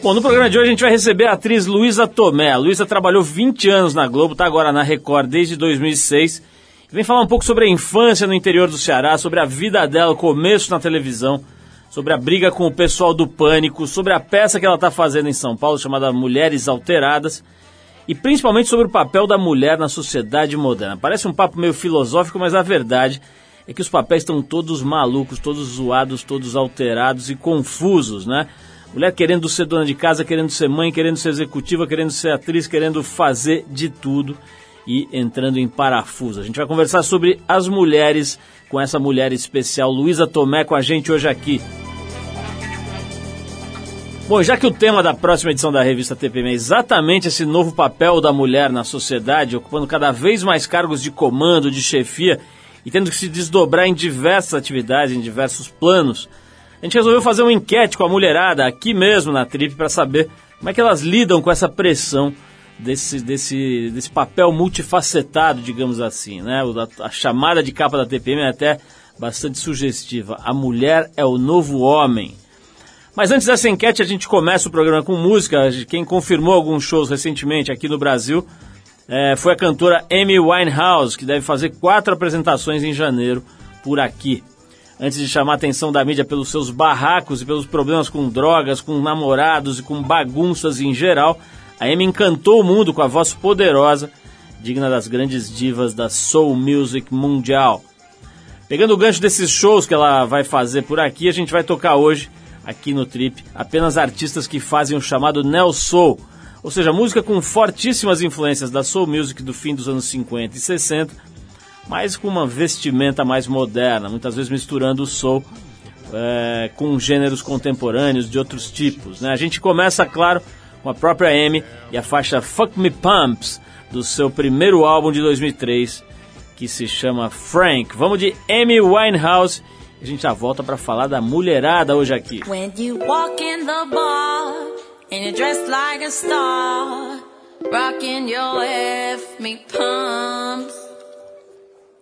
Bom, no programa de hoje a gente vai receber a atriz Luísa Tomé. A Luísa trabalhou 20 anos na Globo, está agora na Record desde 2006. Vem falar um pouco sobre a infância no interior do Ceará, sobre a vida dela, o começo na televisão, sobre a briga com o pessoal do Pânico, sobre a peça que ela está fazendo em São Paulo chamada Mulheres Alteradas e principalmente sobre o papel da mulher na sociedade moderna. Parece um papo meio filosófico, mas a verdade é que os papéis estão todos malucos, todos zoados, todos alterados e confusos, né? Mulher querendo ser dona de casa, querendo ser mãe, querendo ser executiva, querendo ser atriz, querendo fazer de tudo e entrando em parafuso. A gente vai conversar sobre as mulheres com essa mulher especial, Luísa Tomé, com a gente hoje aqui. Bom, já que o tema da próxima edição da revista TPM é exatamente esse novo papel da mulher na sociedade, ocupando cada vez mais cargos de comando, de chefia e tendo que se desdobrar em diversas atividades, em diversos planos, a gente resolveu fazer uma enquete com a mulherada aqui mesmo na Trip para saber como é que elas lidam com essa pressão desse, desse, desse papel multifacetado, digamos assim. Né? A, a chamada de capa da TPM é até bastante sugestiva. A mulher é o novo homem. Mas antes dessa enquete, a gente começa o programa com música. Quem confirmou alguns shows recentemente aqui no Brasil é, foi a cantora Amy Winehouse, que deve fazer quatro apresentações em janeiro por aqui antes de chamar a atenção da mídia pelos seus barracos e pelos problemas com drogas, com namorados e com bagunças em geral, a Amy encantou o mundo com a voz poderosa, digna das grandes divas da soul music mundial. Pegando o gancho desses shows que ela vai fazer por aqui, a gente vai tocar hoje, aqui no Trip, apenas artistas que fazem o chamado Neo Soul, ou seja, música com fortíssimas influências da soul music do fim dos anos 50 e 60, mas com uma vestimenta mais moderna, muitas vezes misturando o soul é, com gêneros contemporâneos de outros tipos. Né? A gente começa, claro, com a própria Amy e a faixa Fuck Me Pumps, do seu primeiro álbum de 2003, que se chama Frank. Vamos de Amy Winehouse a gente já volta para falar da mulherada hoje aqui. When you walk in the bar and you're dressed like a star, rocking your F me pumps.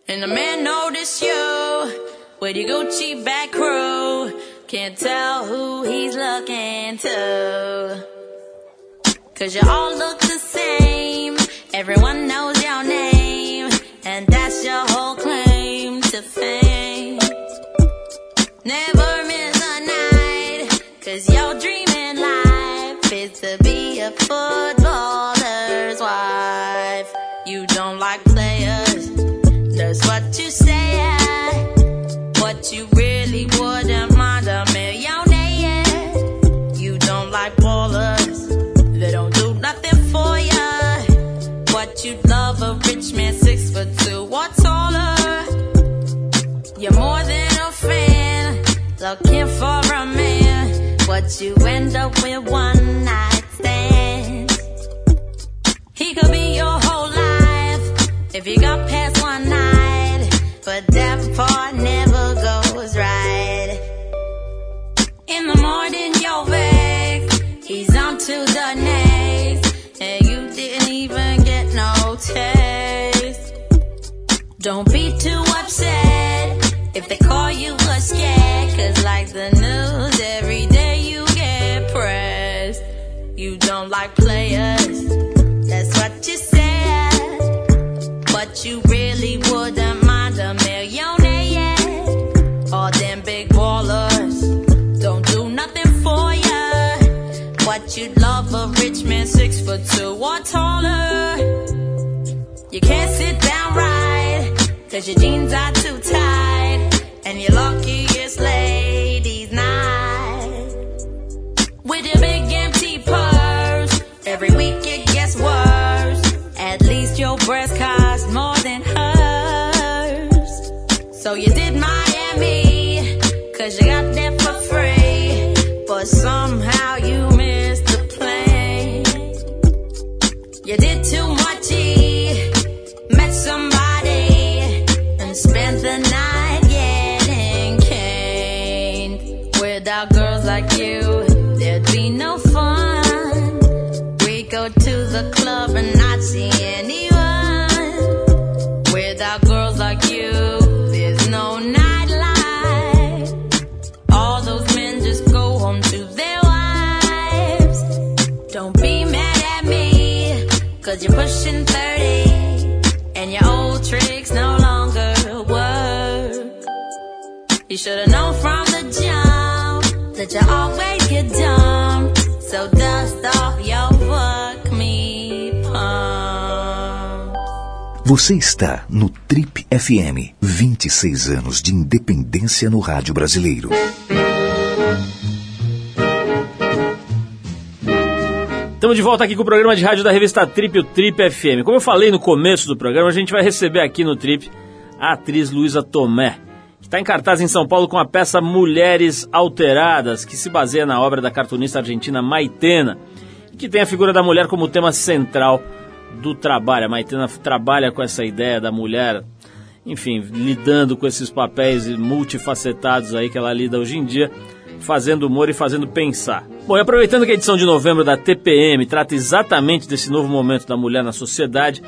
And the man noticed you with your Gucci back crew. Can't tell who he's looking to. Cause you all look the same. Everyone knows your name. And that's your whole claim to fame. Never What you end up with one night stand. He could be your whole life if you got past one night but that part never goes right. In the morning, you're vexed, he's on to the next, and you didn't even get no taste. Don't be too upset if they call you a scared, cause like the news, players, that's what you said, but you really wouldn't mind a millionaire. All them big ballers don't do nothing for ya. What you'd love a rich man six foot two or taller. You can't sit down right, cause your jeans are too tight. And you're luckiest ladies night. Worse. At least your breast But you're pushing 30 and your old tricks no longer work. You should have known from the jump that you always get dumped. So dust off your fuck me pump. Você está no Trip FM. 26 anos de independência no rádio brasileiro. Estamos de volta aqui com o programa de rádio da revista Trip, o Trip FM. Como eu falei no começo do programa, a gente vai receber aqui no Trip a atriz Luísa Tomé, que está em cartaz em São Paulo com a peça Mulheres Alteradas, que se baseia na obra da cartunista argentina Maitena, e que tem a figura da mulher como tema central do trabalho. A Maitena trabalha com essa ideia da mulher, enfim, lidando com esses papéis multifacetados aí que ela lida hoje em dia fazendo humor e fazendo pensar. Bom, e aproveitando que a edição de novembro da TPM trata exatamente desse novo momento da mulher na sociedade,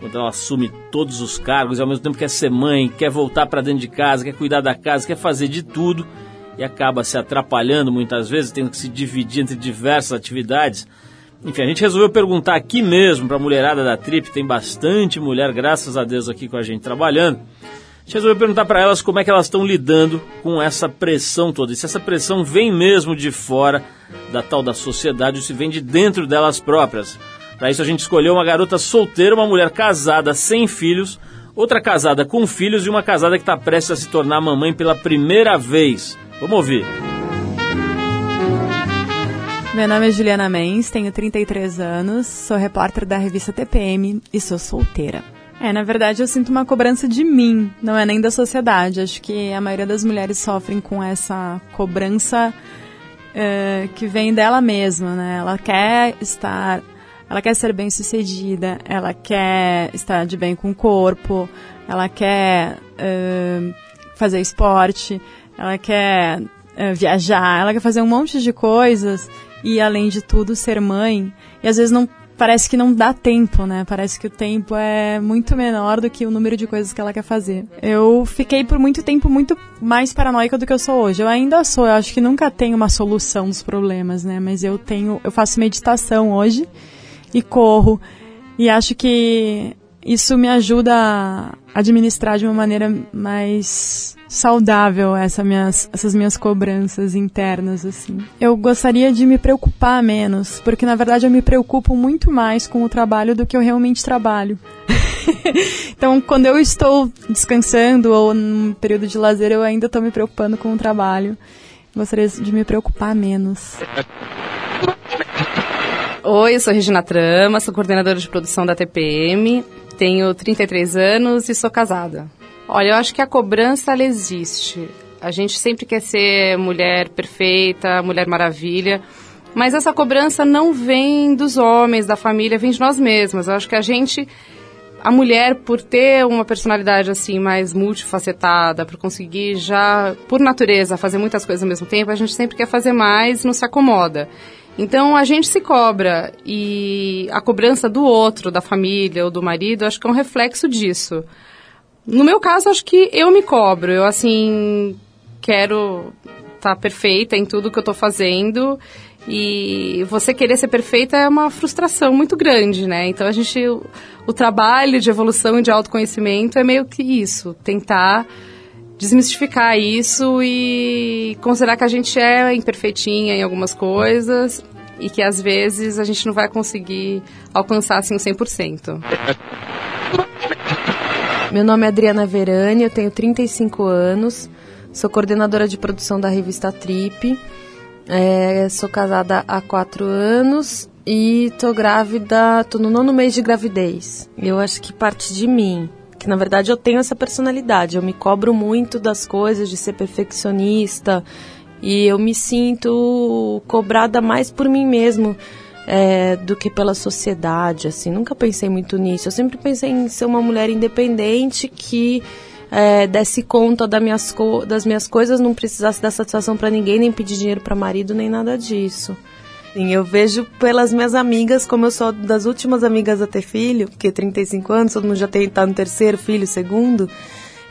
quando ela assume todos os cargos e ao mesmo tempo quer ser mãe, quer voltar para dentro de casa, quer cuidar da casa, quer fazer de tudo e acaba se atrapalhando muitas vezes, tendo que se dividir entre diversas atividades. Enfim, a gente resolveu perguntar aqui mesmo para a mulherada da Trip, tem bastante mulher, graças a Deus, aqui com a gente trabalhando gente resolveu perguntar para elas como é que elas estão lidando com essa pressão toda. E se essa pressão vem mesmo de fora da tal da sociedade ou se vem de dentro delas próprias. Para isso a gente escolheu uma garota solteira, uma mulher casada sem filhos, outra casada com filhos e uma casada que está prestes a se tornar mamãe pela primeira vez. Vamos ouvir. Meu nome é Juliana Mendes, tenho 33 anos, sou repórter da revista TPM e sou solteira. É, na verdade eu sinto uma cobrança de mim, não é nem da sociedade. Acho que a maioria das mulheres sofrem com essa cobrança uh, que vem dela mesma, né? Ela quer estar, ela quer ser bem sucedida, ela quer estar de bem com o corpo, ela quer uh, fazer esporte, ela quer uh, viajar, ela quer fazer um monte de coisas e além de tudo ser mãe. E às vezes não parece que não dá tempo, né? Parece que o tempo é muito menor do que o número de coisas que ela quer fazer. Eu fiquei por muito tempo muito mais paranoica do que eu sou hoje. Eu ainda sou, eu acho que nunca tenho uma solução dos problemas, né? Mas eu tenho, eu faço meditação hoje e corro e acho que isso me ajuda a administrar de uma maneira mais saudável essa minhas, essas minhas cobranças internas, assim. Eu gostaria de me preocupar menos, porque na verdade eu me preocupo muito mais com o trabalho do que eu realmente trabalho. então, quando eu estou descansando ou num período de lazer, eu ainda estou me preocupando com o trabalho. Gostaria de me preocupar menos. Oi, eu sou Regina Trama, sou coordenadora de produção da TPM, tenho 33 anos e sou casada. Olha, eu acho que a cobrança ela existe. A gente sempre quer ser mulher perfeita, mulher maravilha, mas essa cobrança não vem dos homens, da família, vem de nós mesmas. Eu acho que a gente, a mulher, por ter uma personalidade assim mais multifacetada, por conseguir já, por natureza, fazer muitas coisas ao mesmo tempo, a gente sempre quer fazer mais, não se acomoda. Então a gente se cobra e a cobrança do outro, da família ou do marido, acho que é um reflexo disso. No meu caso, acho que eu me cobro. Eu, assim, quero estar tá perfeita em tudo que eu estou fazendo. E você querer ser perfeita é uma frustração muito grande, né? Então a gente. O, o trabalho de evolução e de autoconhecimento é meio que isso. Tentar desmistificar isso e considerar que a gente é imperfeitinha em algumas coisas e que às vezes a gente não vai conseguir alcançar assim o 100%. Meu nome é Adriana Verani, eu tenho 35 anos, sou coordenadora de produção da revista Trip, é, sou casada há 4 anos e tô grávida, tô no nono mês de gravidez. Eu acho que parte de mim, que na verdade eu tenho essa personalidade, eu me cobro muito das coisas, de ser perfeccionista e eu me sinto cobrada mais por mim mesmo é, do que pela sociedade, assim. Nunca pensei muito nisso. Eu sempre pensei em ser uma mulher independente que é, desse conta das minhas, das minhas coisas, não precisasse dar satisfação para ninguém, nem pedir dinheiro para marido, nem nada disso. Eu vejo pelas minhas amigas, como eu sou das últimas amigas a ter filho, porque 35 anos, todo mundo já tem tá no terceiro filho, segundo,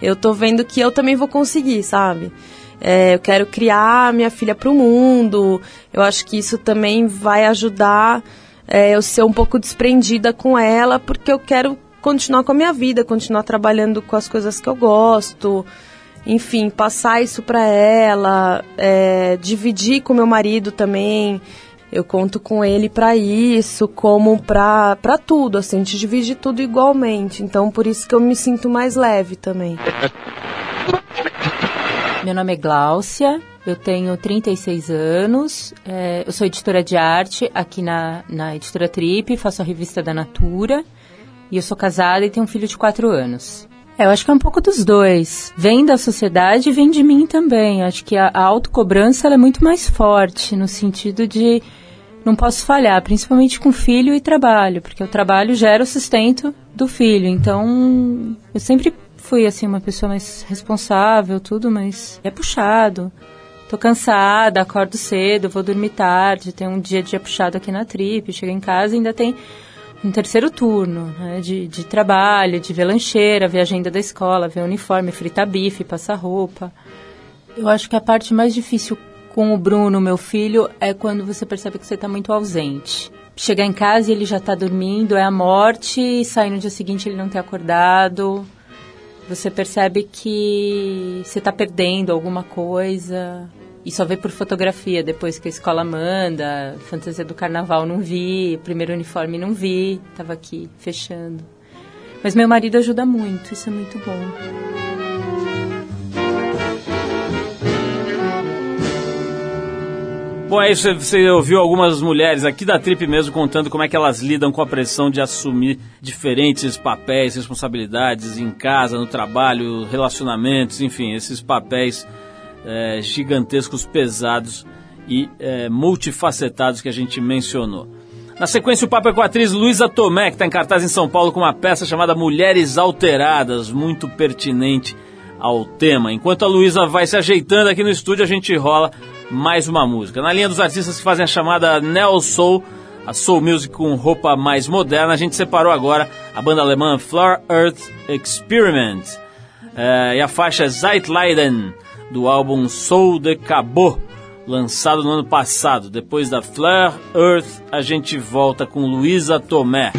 eu tô vendo que eu também vou conseguir, sabe? é, eu quero criar minha filha para o mundo. Eu acho que isso também vai ajudar é, eu ser um pouco desprendida com ela, porque eu quero continuar com a minha vida, continuar trabalhando com as coisas que eu gosto, enfim, passar isso para ela, é, dividir com meu marido também. Eu conto com ele para isso, como para tudo, assim, a gente divide tudo igualmente. Então, por isso que eu me sinto mais leve também. Meu nome é Gláucia, eu tenho 36 anos, é, eu sou editora de arte aqui na, na editora Trip, faço a revista da Natura, e eu sou casada e tenho um filho de 4 anos. É, eu acho que é um pouco dos dois. Vem da sociedade e vem de mim também. Acho que a, a autocobrança é muito mais forte, no sentido de não posso falhar, principalmente com filho e trabalho, porque o trabalho gera o sustento do filho. Então, eu sempre fui assim uma pessoa mais responsável, tudo, mas é puxado. Tô cansada, acordo cedo, vou dormir tarde, tem um dia a dia puxado aqui na trip, chego em casa e ainda tem um terceiro turno né, de, de trabalho, de ver lancheira, ver agenda da escola, ver uniforme, fritar bife, passar roupa. Eu acho que a parte mais difícil com o Bruno, meu filho, é quando você percebe que você está muito ausente. Chegar em casa e ele já está dormindo, é a morte, e sair no dia seguinte ele não ter acordado. Você percebe que você está perdendo alguma coisa e só vê por fotografia depois que a escola manda. Fantasia do carnaval não vi, primeiro uniforme não vi, tava aqui fechando. Mas meu marido ajuda muito, isso é muito bom. Bom, é isso. Você ouviu algumas mulheres aqui da Trip mesmo contando como é que elas lidam com a pressão de assumir diferentes papéis, responsabilidades em casa, no trabalho, relacionamentos, enfim, esses papéis é, gigantescos, pesados e é, multifacetados que a gente mencionou. Na sequência, o papo é com a atriz Luísa Tomé, que está em cartaz em São Paulo com uma peça chamada Mulheres Alteradas, muito pertinente ao tema. Enquanto a Luísa vai se ajeitando aqui no estúdio, a gente rola mais uma música. Na linha dos artistas que fazem a chamada Neo Soul, a Soul Music com roupa mais moderna, a gente separou agora a banda alemã Floor Earth Experiment é, e a faixa Zeitleiden do álbum Soul de Cabo, lançado no ano passado. Depois da Flare Earth, a gente volta com Luísa Tomé.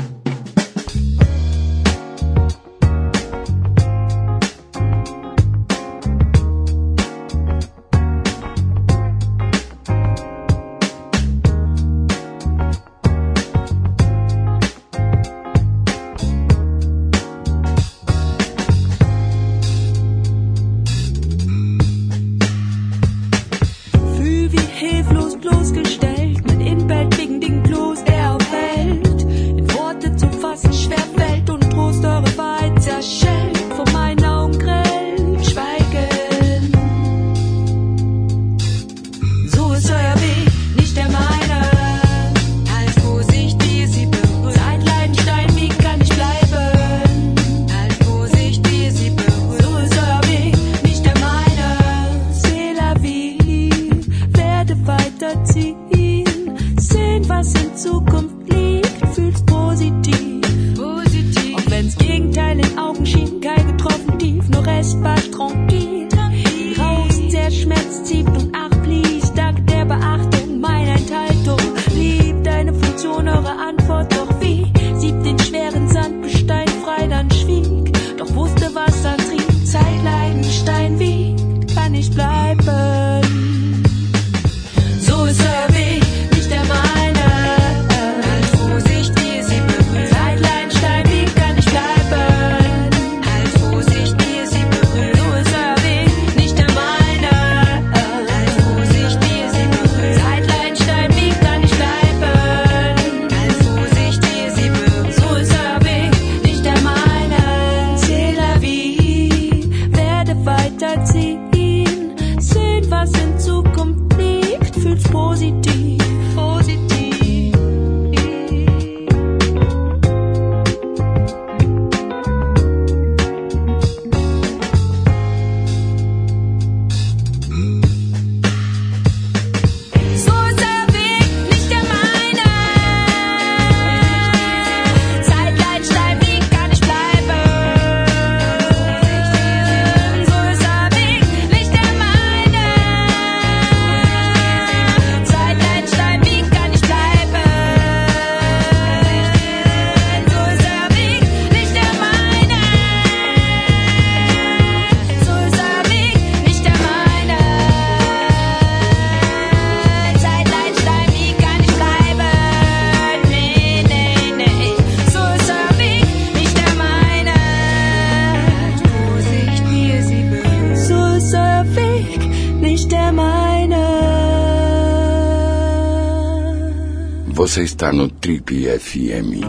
Você está no Trip FM.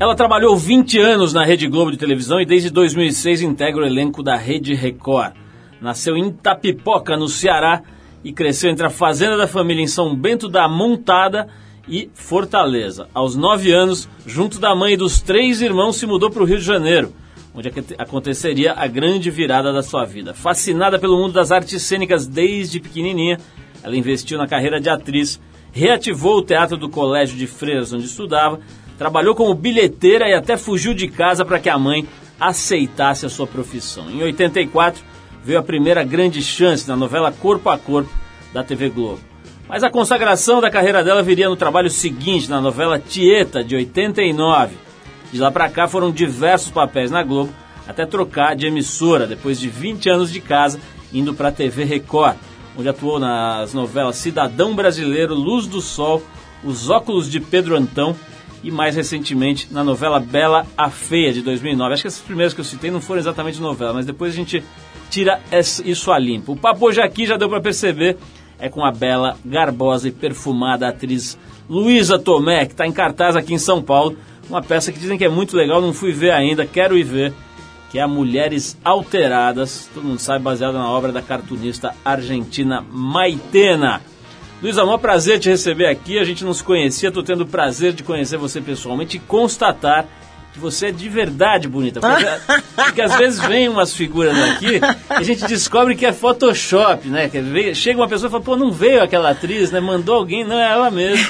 Ela trabalhou 20 anos na Rede Globo de televisão e desde 2006 integra o elenco da Rede Record. Nasceu em Tapipoca, no Ceará, e cresceu entre a fazenda da família em São Bento da Montada e Fortaleza. Aos 9 anos, junto da mãe e dos três irmãos, se mudou para o Rio de Janeiro, onde aconte- aconteceria a grande virada da sua vida. Fascinada pelo mundo das artes cênicas desde pequenininha, ela investiu na carreira de atriz, reativou o teatro do colégio de freiras onde estudava, trabalhou como bilheteira e até fugiu de casa para que a mãe aceitasse a sua profissão. Em 84, veio a primeira grande chance na novela Corpo a Corpo da TV Globo. Mas a consagração da carreira dela viria no trabalho seguinte, na novela Tieta, de 89. De lá pra cá foram diversos papéis na Globo, até trocar de emissora, depois de 20 anos de casa, indo pra TV Record, onde atuou nas novelas Cidadão Brasileiro, Luz do Sol, Os Óculos de Pedro Antão e mais recentemente na novela Bela a Feia, de 2009. Acho que essas primeiras que eu citei não foram exatamente novela, mas depois a gente tira isso a limpo. O papo hoje aqui já deu pra perceber, é com a bela, garbosa e perfumada atriz Luísa Tomé, que está em cartaz aqui em São Paulo. Uma peça que dizem que é muito legal, não fui ver ainda, quero ir ver, que é a Mulheres Alteradas, todo mundo sabe, baseada na obra da cartunista argentina Maitena. Luísa, maior prazer te receber aqui, a gente não se conhecia, tô tendo o prazer de conhecer você pessoalmente e constatar que você é de verdade bonita. Porque, porque às vezes vem umas figuras aqui e a gente descobre que é Photoshop, né? Que chega uma pessoa e fala, pô, não veio aquela atriz, né? Mandou alguém, não é ela mesmo.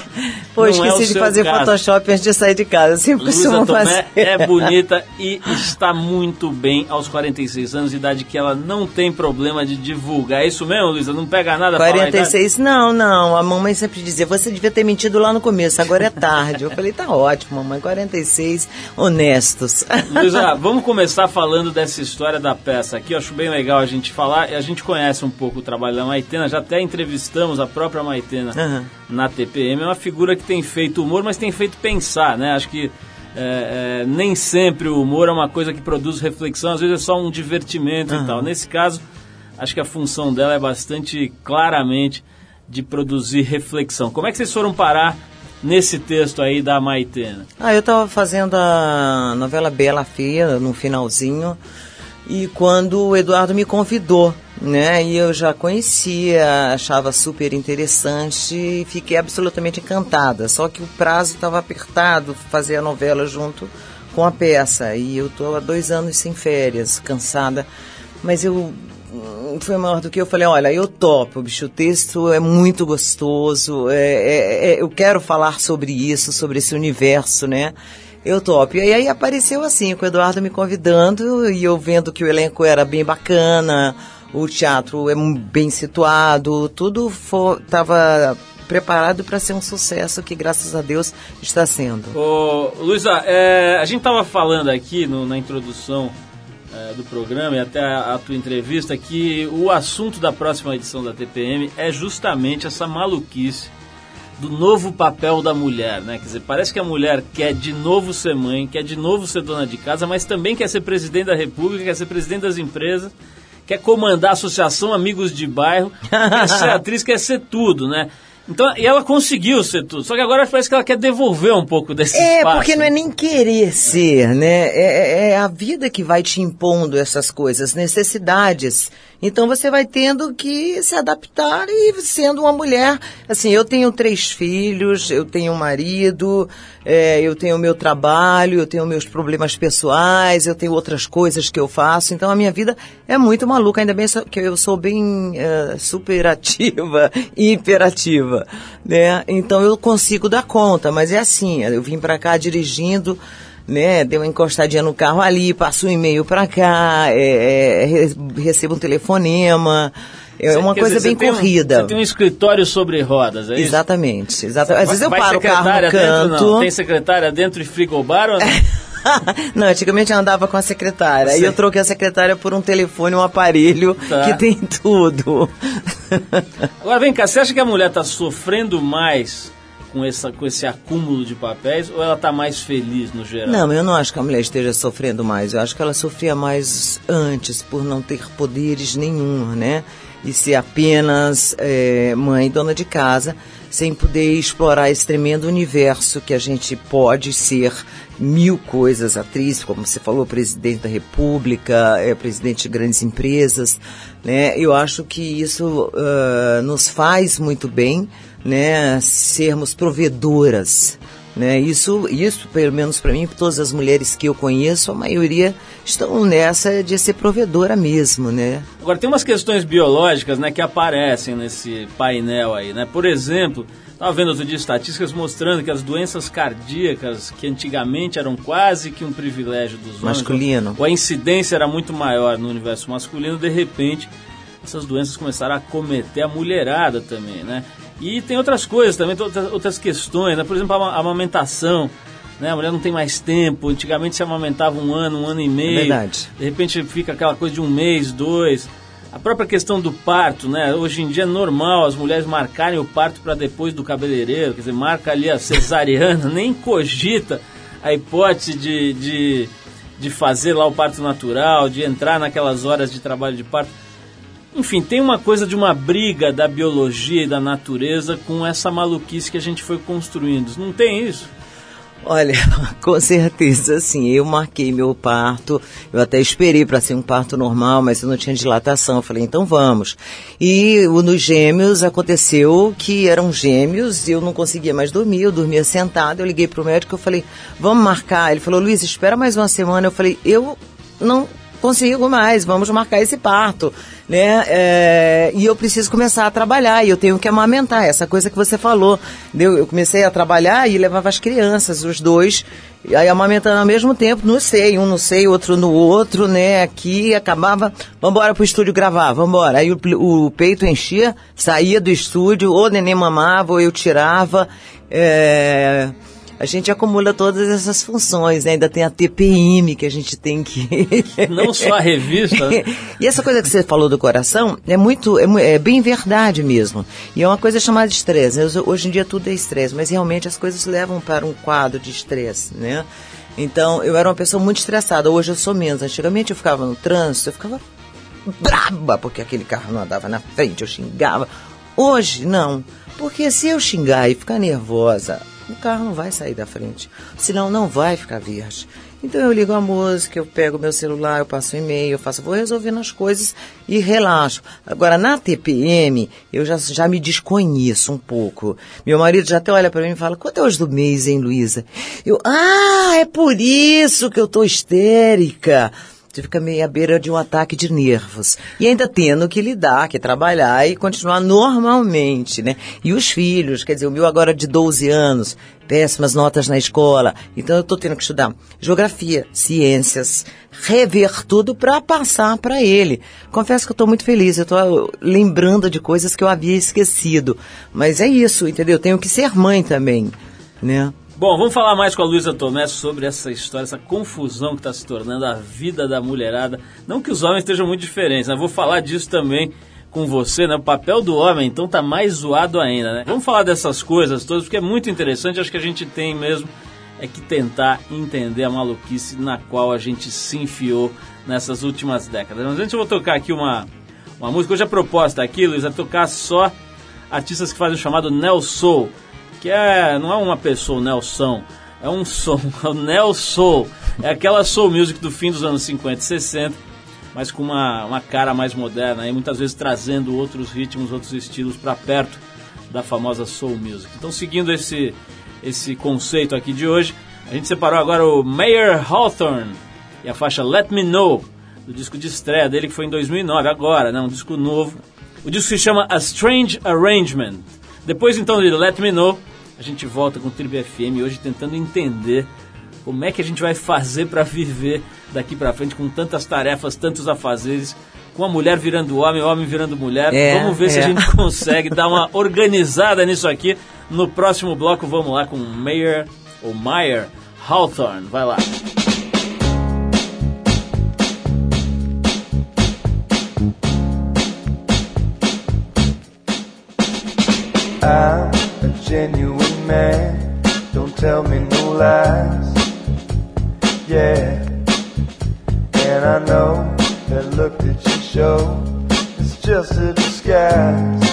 Pô, Não é esqueci o de fazer caso. Photoshop antes de sair de casa. Eu sempre Luísa costumo Tomé fazer. é bonita e está muito bem aos 46 anos de idade que ela não tem problema de divulgar. É isso mesmo, Luísa? Não pega nada falar a idade? 46, não, não. A mamãe sempre dizia, você devia ter mentido lá no começo, agora é tarde. Eu falei, tá ótimo, mamãe, 46, honestos. Luísa, vamos começar falando dessa história da peça aqui. Eu acho bem legal a gente falar. A gente conhece um pouco o trabalho da Maitena, já até entrevistamos a própria Maitena Aham. na TPM. É uma figura que tem feito humor, mas tem feito pensar, né? Acho que é, é, nem sempre o humor é uma coisa que produz reflexão, às vezes é só um divertimento e tal. Nesse caso, acho que a função dela é bastante claramente de produzir reflexão. Como é que vocês foram parar nesse texto aí da Maitena? Ah, eu tava fazendo a novela Bela Feia no finalzinho e quando o Eduardo me convidou, né, e eu já conhecia, achava super interessante e fiquei absolutamente encantada. Só que o prazo estava apertado, fazer a novela junto com a peça e eu tô há dois anos sem férias, cansada, mas eu foi maior do que eu falei, olha, eu topo, bicho, o texto é muito gostoso, é, é- é- eu quero falar sobre isso, sobre esse universo, né? Eu topo. E aí apareceu assim, com o Eduardo me convidando e eu vendo que o elenco era bem bacana, o teatro é bem situado, tudo estava preparado para ser um sucesso que, graças a Deus, está sendo. Ô, Luísa, é, a gente estava falando aqui no- na introdução é, do programa e até a, a tua entrevista que o assunto da próxima edição da TPM é justamente essa maluquice do novo papel da mulher, né? Quer dizer, parece que a mulher quer de novo ser mãe, quer de novo ser dona de casa, mas também quer ser presidente da república, quer ser presidente das empresas, quer comandar a associação Amigos de Bairro, quer ser atriz, quer ser tudo, né? Então, e ela conseguiu ser tudo. Só que agora parece que ela quer devolver um pouco desse É, espaço. porque não é nem querer ser, né? É, é- é a vida que vai te impondo essas coisas, necessidades. Então você vai tendo que se adaptar e sendo uma mulher. Assim, eu tenho três filhos, eu tenho um marido, é, eu tenho o meu trabalho, eu tenho meus problemas pessoais, eu tenho outras coisas que eu faço. Então a minha vida é muito maluca, ainda bem que eu sou bem é, superativa e né? Então eu consigo dar conta, mas é assim, eu vim pra cá dirigindo, né? Dei uma encostadinha no carro ali, passo um e-mail pra cá, é, é, re- recebo um telefonema, é Você- uma coisa dizer, bem tem um- corrida. você tem um escritório sobre rodas, é isso? Exatamente, exatamente. Às vezes eu paro o carro no dentro, canto. não? Tem secretária dentro e frigobar ou não? não, antigamente eu andava com a secretária. Sim. eu troquei a secretária por um telefone, um aparelho Tá. que tem tudo. Agora vem cá, você acha que a mulher está sofrendo mais com, essa, com esse acúmulo de papéis ou ela está mais feliz no geral? Não, eu não acho que a mulher esteja sofrendo mais. Eu acho que ela sofria mais antes por não ter poderes nenhum, né? e ser apenas é, mãe dona de casa, sem poder explorar esse tremendo universo que a gente pode ser mil coisas, atriz, como você falou, presidente da República, é, presidente de grandes empresas, né? Eu acho que isso uh, nos faz muito bem, né? Sermos provedoras, né? Isso, isso pelo menos para mim, todas as mulheres que eu conheço, a maioria estão nessa de ser provedora mesmo, né? Agora tem umas questões biológicas, né, que aparecem nesse painel aí, né? Por exemplo, estava vendo outro dia estatísticas mostrando que as doenças cardíacas, que antigamente eram quase que um privilégio dos homens, Masculino. ou a incidência era muito maior no universo masculino, de repente essas doenças começaram a cometer a mulherada também, né? E tem outras coisas também, outras, outras questões, né? Por exemplo, a amamentação. Né? A mulher não tem mais tempo. Antigamente se amamentava um ano, um ano e meio. É verdade. De repente fica aquela coisa de um mês, dois. A própria questão do parto, né? Hoje em dia é normal as mulheres marcarem o parto para depois do cabeleireiro, quer dizer, marca ali a cesariana, nem cogita a hipótese de, de, de fazer lá o parto natural, de entrar naquelas horas de trabalho de parto. Enfim, tem uma coisa de uma briga da biologia e da natureza com essa maluquice que a gente foi construindo. Não tem isso? Olha, com certeza, sim. Eu marquei meu parto. Eu até esperei para ser um parto normal, mas eu não tinha dilatação. Eu falei, então vamos. E nos gêmeos aconteceu que eram gêmeos e eu não conseguia mais dormir. Eu dormia sentada. Eu liguei para o médico. Eu falei, vamos marcar. Ele falou, Luiz, espera mais uma semana. Eu falei, eu não consigo mais. Vamos marcar esse parto né? É, e eu preciso começar a trabalhar e eu tenho que amamentar, essa coisa que você falou. Eu, comecei a trabalhar e levava as crianças, os dois, aí amamentando ao mesmo tempo, não sei, um no sei, outro no outro, né? Aqui acabava, vambora pro estúdio gravar, vambora. Aí o, o peito enchia, saía do estúdio, ou o neném mamava, ou eu tirava. É, a gente acumula todas essas funções, né? ainda tem a TPM que a gente tem que. Não só a revista. Né? e essa coisa que você falou do coração é muito, é, é bem verdade mesmo. E é uma coisa chamada de estresse. Hoje em dia tudo é estresse, mas realmente as coisas levam para um quadro de estresse, né? Então, eu era uma pessoa muito estressada. Hoje eu sou menos. Antigamente eu ficava no trânsito, eu ficava braba porque aquele carro não andava na frente, eu xingava. Hoje, não. Porque se eu xingar e ficar nervosa, o carro não vai sair da frente. Senão não vai ficar verde. Então eu ligo a música, eu pego meu celular, eu passo e-mail, eu faço, vou resolvendo as coisas e relaxo. Agora na TPM eu já, já me desconheço um pouco. Meu marido já até olha para mim e fala, quanto é hoje do mês, hein, Luísa? Eu, ah, é por isso que eu tô histérica. Você fica meio à beira de um ataque de nervos. E ainda tendo que lidar, que trabalhar e continuar normalmente, né? E os filhos, quer dizer, o meu agora de 12 anos, péssimas notas na escola. Então eu estou tendo que estudar geografia, ciências, rever tudo para passar para ele. Confesso que eu estou muito feliz, eu estou lembrando de coisas que eu havia esquecido. Mas é isso, entendeu? Eu tenho que ser mãe também, né? Bom, vamos falar mais com a Luísa Tomé sobre essa história, essa confusão que está se tornando a vida da mulherada. Não que os homens estejam muito diferentes, né? Vou falar disso também com você, né? O papel do homem, então, tá mais zoado ainda, né? Vamos falar dessas coisas todas, porque é muito interessante. Acho que a gente tem mesmo é que tentar entender a maluquice na qual a gente se enfiou nessas últimas décadas. Mas antes eu vou tocar aqui uma, uma música. Hoje a proposta aqui, Luiz, é tocar só artistas que fazem o chamado Neo Soul que é, não é uma pessoa, Nelson, é um som, é o Neo Soul. É aquela soul music do fim dos anos 50 e 60, mas com uma, uma cara mais moderna, e muitas vezes trazendo outros ritmos, outros estilos para perto da famosa soul music. Então, seguindo esse, esse conceito aqui de hoje, a gente separou agora o Mayer Hawthorne e a faixa Let Me Know, do disco de estreia dele que foi em 2009, agora, né, um disco novo. O disco se chama A Strange Arrangement. Depois então de Let Me Know, a gente volta com o Tribo FM hoje tentando entender como é que a gente vai fazer para viver daqui para frente com tantas tarefas, tantos afazeres, com a mulher virando homem, o homem virando mulher. É, vamos ver é. se a gente consegue dar uma organizada nisso aqui. No próximo bloco vamos lá com Mayer ou Meyer Hawthorne. Vai lá. I'm a genuine man. Don't tell me no lies. Yeah. And I know that look that you show is just a disguise.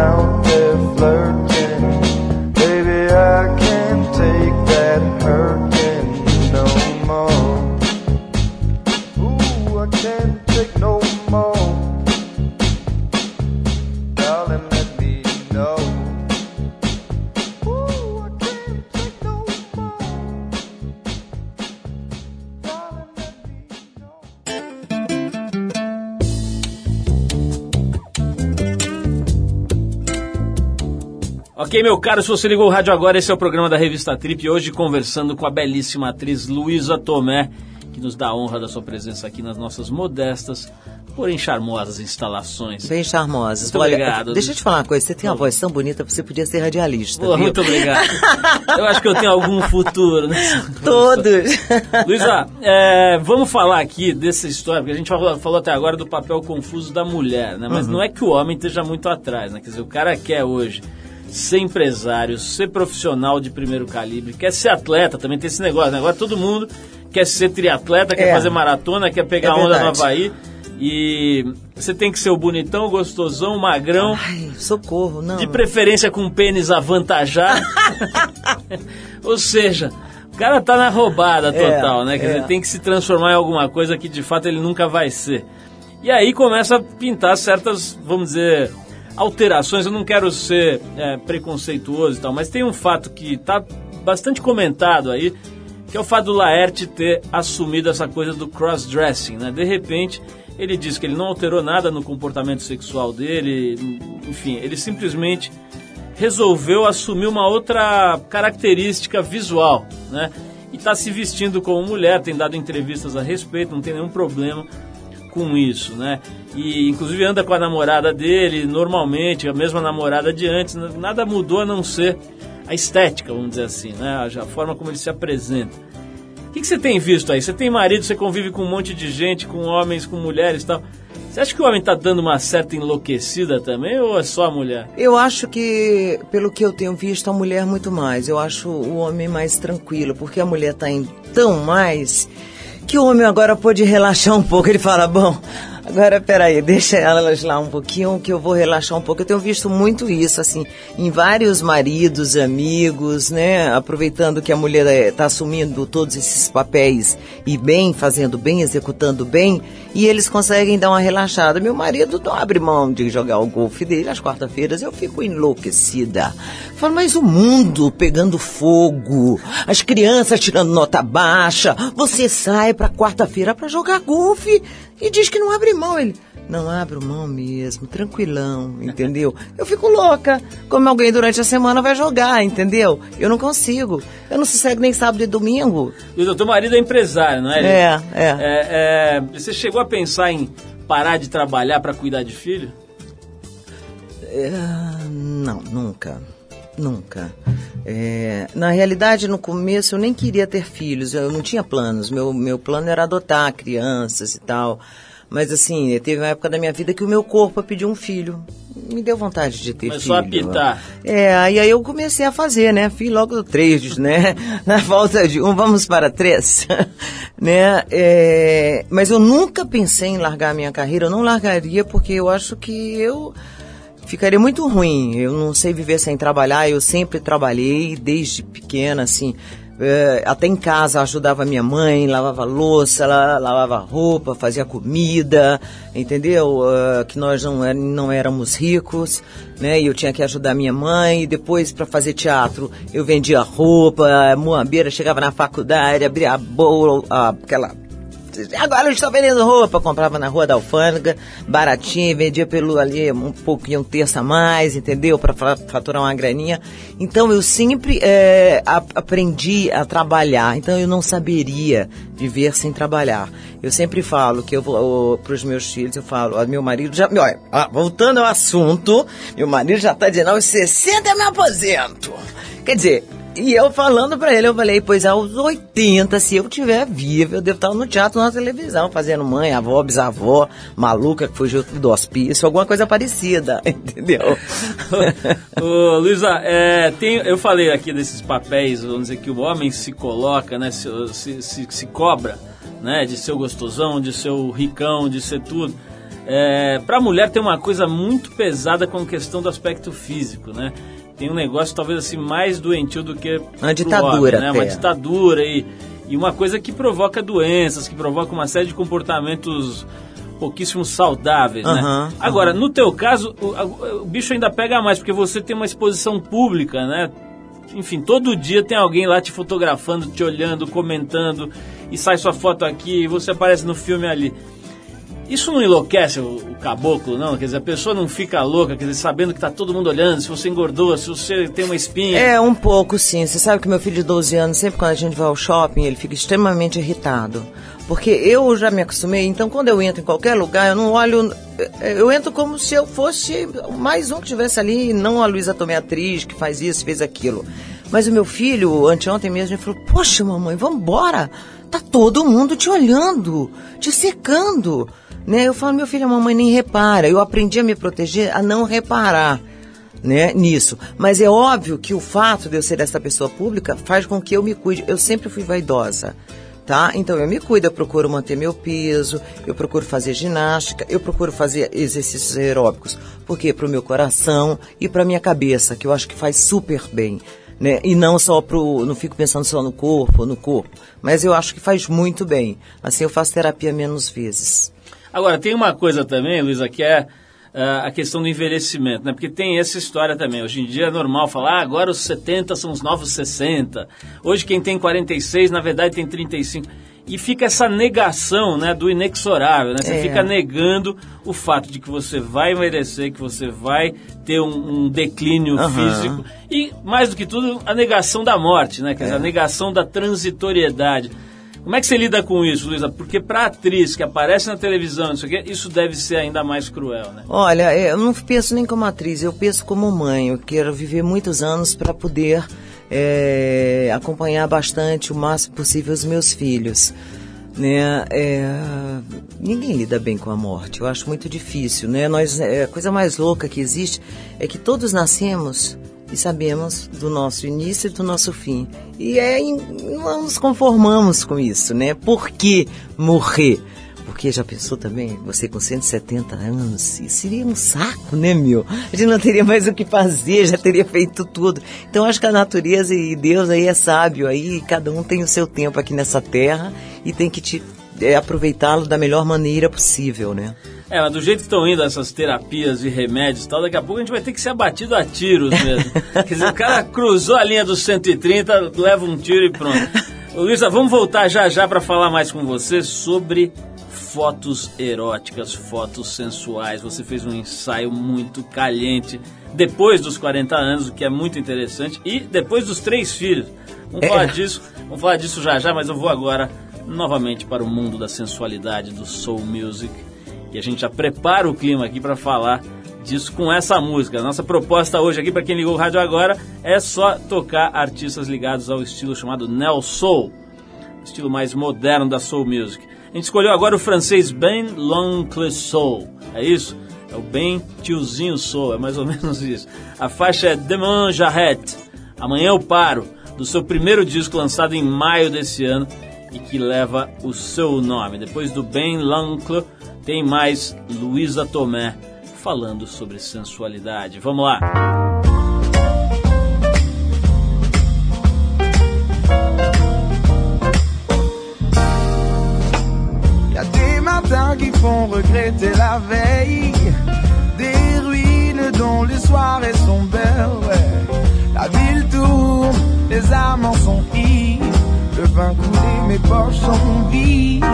down their flirt Ok, meu caro, se você ligou o rádio agora, esse é o programa da Revista Trip. Hoje conversando com a belíssima atriz Luísa Tomé, que nos dá a honra da sua presença aqui nas nossas modestas, porém charmosas instalações. Bem charmosas. Muito obrigado. Deixa eu te falar uma coisa, você tem uma voz tão bonita, você podia ser radialista. Pô, muito obrigado. Eu acho que eu tenho algum futuro. Nessa... Todos. Luísa, é, vamos falar aqui dessa história, porque a gente falou, falou até agora do papel confuso da mulher, né? Mas Uhum. não é que o homem esteja muito atrás, né? Quer dizer, o cara quer hoje ser empresário, ser profissional de primeiro calibre, quer ser atleta, também tem esse negócio, né? Agora todo mundo quer ser triatleta, quer É. fazer maratona, quer pegar É onda no. Havaí. E você tem que ser o bonitão, o gostosão, o magrão. Ai, socorro, não. De preferência com pênis avantajado. Ou seja, o cara tá na roubada É, total, né? Quer é. dizer, tem que se transformar em alguma coisa que de fato ele nunca vai ser. E aí começa a pintar certas, vamos dizer, alterações. Eu não quero ser é, preconceituoso e tal, mas tem um fato que tá bastante comentado aí, que é o fato do Laerte ter assumido essa coisa do cross-dressing, né? De repente, ele diz que ele não alterou nada no comportamento sexual dele, enfim, ele simplesmente resolveu assumir uma outra característica visual, né? E está se vestindo como mulher, tem dado entrevistas a respeito, não tem nenhum problema com isso, né? E inclusive anda com a namorada dele normalmente, a mesma namorada de antes, nada mudou a não ser a estética, vamos dizer assim, né? A forma como ele se apresenta. O que, que você tem visto aí? Você tem marido, você convive com um monte de gente, com homens, com mulheres e tal. Você acha que o homem tá dando uma certa enlouquecida também ou é só a mulher? Eu acho que, pelo que eu tenho visto, a mulher muito mais. Eu acho o homem mais tranquilo, porque a mulher está em tão mais que o homem agora pode relaxar um pouco. Ele fala, bom, Agora, peraí, deixa elas lá um pouquinho que eu vou relaxar um pouco. Eu tenho visto muito isso, assim, em vários maridos, amigos, né? Aproveitando que a mulher está assumindo todos esses papéis e bem, fazendo bem, executando bem, e eles conseguem dar uma relaxada. Meu marido não abre mão de jogar o golfe dele às quarta-feiras, eu fico enlouquecida. Falo, mas o mundo pegando fogo, as crianças tirando nota baixa, você sai pra quarta-feira pra jogar golfe e diz que não abre mão. Ele, não abro mão mesmo, tranquilão, entendeu? Eu fico louca, como alguém durante a semana vai jogar, entendeu? Eu não consigo. Eu não sossego nem sábado e domingo. E o teu marido é empresário, não é? É, é. É, é, Você chegou a pensar em parar de trabalhar para cuidar de filho? É, não, nunca. Nunca. É, na realidade, no começo eu nem queria ter filhos, eu não tinha planos. Meu, meu plano era adotar crianças e tal. Mas assim, teve uma época da minha vida que o meu corpo pediu um filho. Me deu vontade de ter Começou a filho. apitar. É, aí, aí eu comecei a fazer, né? Fiz logo três, né? Na volta de um, vamos para três. né? É, mas eu nunca pensei em largar a minha carreira. Eu não largaria porque eu acho que eu ficaria muito ruim. Eu não sei viver sem trabalhar. Eu sempre trabalhei desde pequena, assim. É, até em casa ajudava minha mãe, lavava louça, la- lavava roupa, fazia comida, entendeu? É, que nós não, é- não éramos ricos, né? E eu tinha que ajudar minha mãe. E depois, para fazer teatro, eu vendia roupa, muambeira, chegava na faculdade, abria a a- aquela Agora eu estou vendendo roupa, comprava na rua da alfândega, baratinho, vendia pelo ali um pouquinho, um terço a mais, entendeu? Para faturar uma graninha. Então eu sempre é, a- aprendi a trabalhar, então eu não saberia viver sem trabalhar. Eu sempre falo que eu vou para os meus filhos, eu falo, ó, meu marido já, olha, voltando ao assunto, meu marido já está dizendo aos 60 eu me aposento. Quer dizer, e eu falando pra ele, eu falei, pois aos 80, se eu tiver vivo, eu devo estar no teatro, na televisão, fazendo mãe, avó, bisavó, maluca que fugiu do hospício, alguma coisa parecida, entendeu? Ô, Luísa, é, tem, eu falei aqui desses papéis, vamos dizer, que o homem se coloca, né, se, se, se, se cobra, né, de ser gostosão, de ser ricão, de ser tudo. É, Para a mulher tem uma coisa muito pesada com a questão do aspecto físico, né? Tem um negócio talvez assim mais doentio do que Uma ditadura homem, né? Uma ditadura e, e uma coisa que provoca doenças, que provoca uma série de comportamentos pouquíssimo saudáveis, né? Aham, Agora, no teu caso, o, o bicho ainda pega mais, porque você tem uma exposição pública, né? Enfim, todo dia tem alguém lá te fotografando, te olhando, comentando, e sai sua foto aqui, e você aparece no filme ali. Isso não enlouquece o, o caboclo, não? Quer dizer, a pessoa não fica louca, quer dizer, sabendo que tá todo mundo olhando, se você engordou, se você tem uma espinha. É, um pouco sim. Você sabe que meu filho de 12 anos, sempre quando a gente vai ao shopping, ele fica extremamente irritado. Porque eu já me acostumei, então quando eu entro em qualquer lugar, eu não olho. Eu entro como se eu fosse mais um que estivesse ali, não a Luísa Tomé atriz, que faz isso, fez aquilo. Mas o meu filho, anteontem mesmo, ele falou: Poxa, mamãe, vambora! Tá todo mundo te olhando, te secando. Né? Eu falo, meu filho, a mamãe nem repara. Eu aprendi a me proteger a não reparar né, nisso. Mas é óbvio que o fato de eu ser essa pessoa pública faz com que eu me cuide. Eu sempre fui vaidosa. Tá? Então eu me cuido, eu procuro manter meu peso, eu procuro fazer ginástica, eu procuro fazer exercícios aeróbicos. Por quê? Para o meu coração e para minha cabeça, que eu acho que faz super bem. Né? E não só pro. Não fico pensando só no corpo, no corpo. Mas eu acho que faz muito bem. Assim eu faço terapia menos vezes. Agora, tem uma coisa também, Luísa, que é ah, a questão do envelhecimento, né? Porque tem essa história também. Hoje em dia é normal falar, ah, agora os 70 são os novos 60. Hoje quem tem 46, na verdade, tem 35. E fica essa negação, né, do inexorável, né? Você É. fica negando o fato de que você vai envelhecer, que você vai ter um, um declínio Aham. físico. E, mais do que tudo, a negação da morte, né? Quer É. dizer, a negação da transitoriedade. Como é que você lida com isso, Luísa? Porque para atriz que aparece na televisão, não sei o quê, isso deve ser ainda mais cruel, né? Olha, eu não penso nem como atriz, eu penso como mãe. Eu quero viver muitos anos para poder é, acompanhar bastante, o máximo possível, os meus filhos. Né? É, ninguém lida bem com a morte, eu acho muito difícil. Né? Nós, é, a coisa mais louca que existe é que todos nascemos e sabemos do nosso início e do nosso fim. E é, não nos conformamos com isso, né? Por que morrer? Porque já pensou também, você com 170 anos, seria um saco, né, meu? A gente não teria mais o que fazer, já teria feito tudo. Então acho que a natureza e Deus aí é sábio, aí cada um tem o seu tempo aqui nessa terra e tem que te é, aproveitá-lo da melhor maneira possível, né? É, mas do jeito que estão indo essas terapias e remédios e tal, daqui a pouco a gente vai ter que ser abatido a tiros mesmo. Quer dizer, o cara cruzou a linha dos 130, leva um tiro e pronto. Luísa, vamos voltar já já para falar mais com você sobre fotos eróticas, fotos sensuais. Você fez um ensaio muito caliente depois dos 40 anos, o que é muito interessante, e depois dos três filhos. Vamos É. falar disso, vamos falar disso já já, mas eu vou agora novamente para o mundo da sensualidade do soul music. E a gente já prepara o clima aqui para falar disso com essa música. Nossa proposta hoje aqui para quem ligou o rádio agora é só tocar artistas ligados ao estilo chamado Neo Soul, estilo mais moderno da soul music. A gente escolheu agora o francês Ben L'Oncle Soul. É isso? É o bem tiozinho soul, é mais ou menos isso. A faixa é Demain J'arrête. Amanhã eu paro, do seu primeiro disco lançado em maio desse ano e que leva o seu nome. Depois do Ben L'Oncle, tem mais Luísa Tomé falando sobre sensualidade. Vamos lá! Y des matins qui font regretter la veille, des ruines dont les soirées sont belles. ouais. La ville tourne, les amants sont ivres, le vin coulé, mes poches sont vides.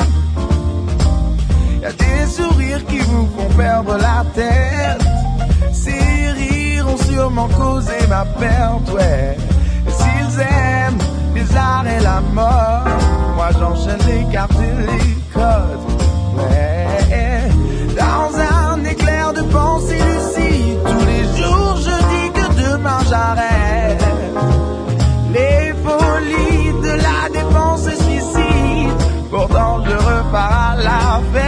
Des sourires qui vous font perdre la tête, ces rires ont sûrement causé ma perte. Ouais. S'ils aiment les arts et la mort, moi j'enchaîne les cartes et les codes. Ouais. Dans un éclair de pensée lucide, tous les jours je dis que demain j'arrête. Les folies de la défense et suicide, pourtant je repars à la fête.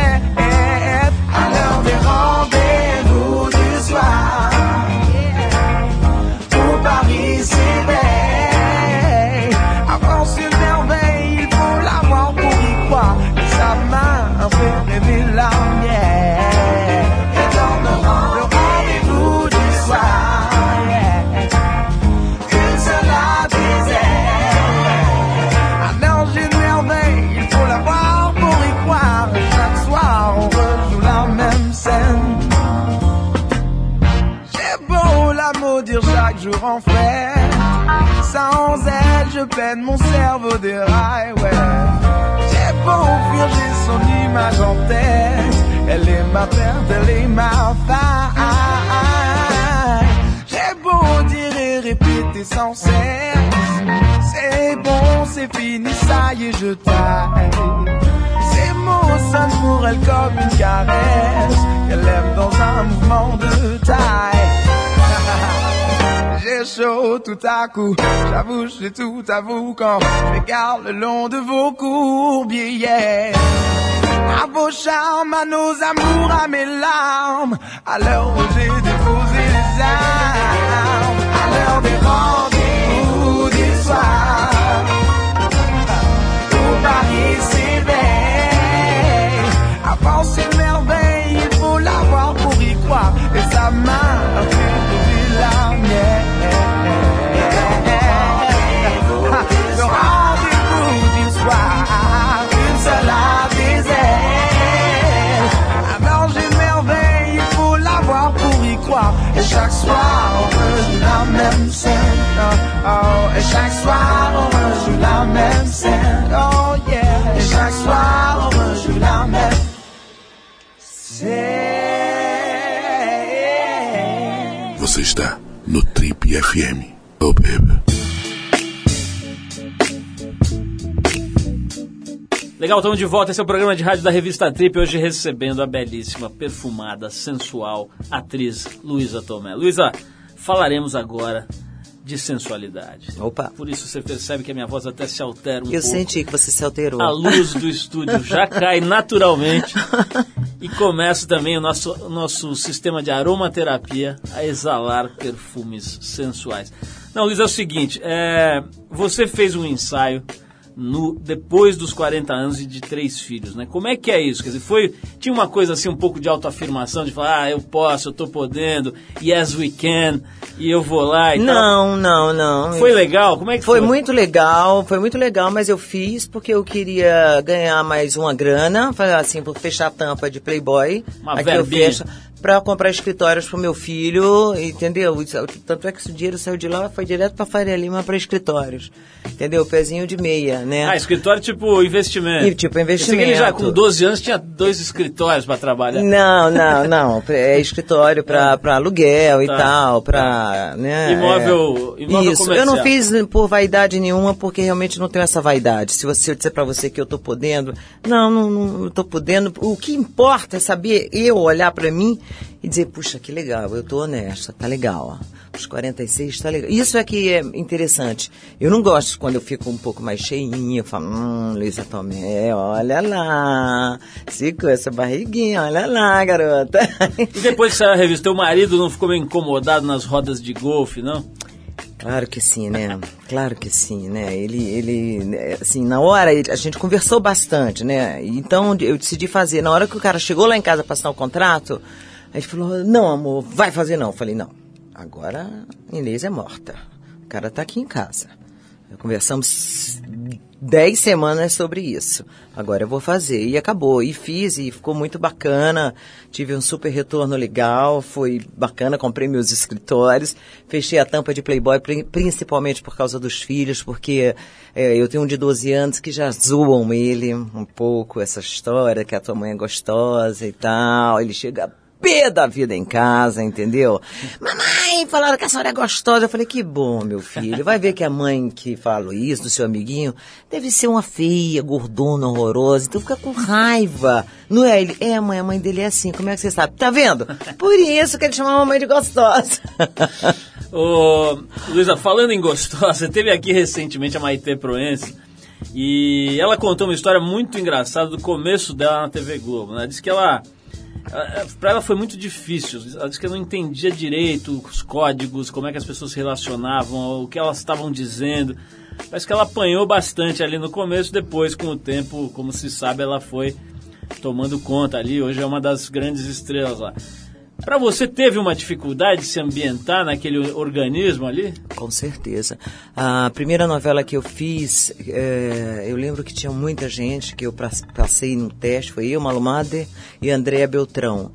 Mon cerveau déraille, ouais. J'ai beau fuir, j'ai son image en tête. Elle est ma perte, elle est ma faille. J'ai beau dire et répéter sans cesse. C'est bon, c'est fini, ça y est, je taille. Ces mots sonnent pour elle comme une caresse. Qu'elle aime dans un mouvement de tout à coup, j'avoue, j'ai tout à vous quand je m'égare le long de vos courbiers. À vos charmes, à nos amours, à mes larmes, à l'heure où j'ai déposé les armes, à l'heure des rendez-vous du soir, où Paris s'éveille, avance une merveille, il faut l'avoir pour y croire, et sa main soir, on la même scène. Oh, oh. Et chaque soir, on la même. Oh yeah. Et chaque la même. Você está no Trip FM. Oh, baby. Legal, estamos de volta. Esse é o programa de rádio da revista Trip. Hoje recebendo a belíssima, perfumada, sensual atriz Luísa Tomé. Luísa, falaremos agora de sensualidade. Opa. Por isso você percebe que a minha voz até se altera um Eu pouco. senti que você se alterou. A luz do estúdio já cai naturalmente e começa também o nosso, nosso sistema de aromaterapia a exalar perfumes sensuais. Não, Luiz, é o seguinte, é, você fez um ensaio no depois dos 40 anos e de três filhos, né? Como é que é isso? Quer dizer, foi tinha uma coisa assim um pouco de autoafirmação de falar, ah, eu posso, eu tô podendo, yes we can, e eu vou lá e tal. Não, não, não. Foi legal? Como é que Foi foi? muito legal, foi muito legal, mas eu fiz porque eu queria ganhar mais uma grana, assim, por fechar a tampa de Playboy. Uma Aqui eu verbinha. fecho pra comprar escritórios pro meu filho, entendeu? Isso- Tanto é que esse dinheiro saiu de lá, foi direto pra Faria Lima pra escritórios. Entendeu? Pezinho de meia, né? Ah, escritório tipo investimento. E, tipo, que ele já investimento. com 12 anos tinha dois escritórios para trabalhar. Não, não, não. É escritório pra, pra aluguel e Tá. tal, pra. Né, Imóvel- é. imóvel Isso, comercial. eu não fiz por vaidade nenhuma, porque realmente não tenho essa vaidade. Se você se eu disser pra você que eu tô podendo, não, não, não tô podendo. O que importa é saber eu olhar pra mim e dizer, puxa, que legal, eu tô honesta, tá legal. ó. Os 46 tá legal. Isso é que é interessante. Eu não gosto quando eu fico um pouco mais cheinha, eu falo, hum, Luísa Tomé, olha lá, com essa barriguinha, olha lá, garota. E depois que saiu a revista, teu marido não ficou meio incomodado nas rodas de golfe, não? Claro que sim, né? Claro que sim, né? Ele, ele, assim, na hora a gente conversou bastante, né? Então eu decidi fazer. Na hora que o cara chegou lá em casa para assinar o contrato, aí ele falou: Não, amor, vai fazer não. Eu falei: Não, agora Inês é morta. O cara tá aqui em casa. Conversamos dez semanas sobre isso. Agora eu vou fazer. E acabou. E fiz, e ficou muito bacana. Tive um super retorno legal. Foi bacana. Comprei meus escritórios. Fechei a tampa de Playboy, pri- principalmente por causa dos filhos, porque é, eu tenho um de 12 anos que já zoam ele um pouco, essa história, que a tua mãe é gostosa e tal. Ele chega pé da vida em casa, entendeu? Mamãe, falaram que a senhora é gostosa. Eu falei, que bom, meu filho. Vai ver que a mãe que falou isso, do seu amiguinho, deve ser uma feia, gordona, horrorosa. Então fica com raiva. Não é ele? É, mãe, a mãe dele é assim. Como é que você sabe? Tá vendo? Por isso que ele chama a mamãe de gostosa. Ô, Luísa, falando em gostosa, teve aqui recentemente a Maite Proença e ela contou uma história muito engraçada do começo dela na TV Globo. Né? Disse que ela. Para ela foi muito difícil. Ela disse que não entendia direito os códigos, como é que as pessoas se relacionavam, o que elas estavam dizendo. Parece que ela apanhou bastante ali no começo, depois, com o tempo, como se sabe, ela foi tomando conta ali. Hoje é uma das grandes estrelas lá. Para você, teve uma dificuldade de se ambientar naquele organismo ali? Com certeza. A primeira novela que eu fiz, é, eu lembro que tinha muita gente que eu pas- passei no teste, foi eu, Malumade e Andréa Beltrão.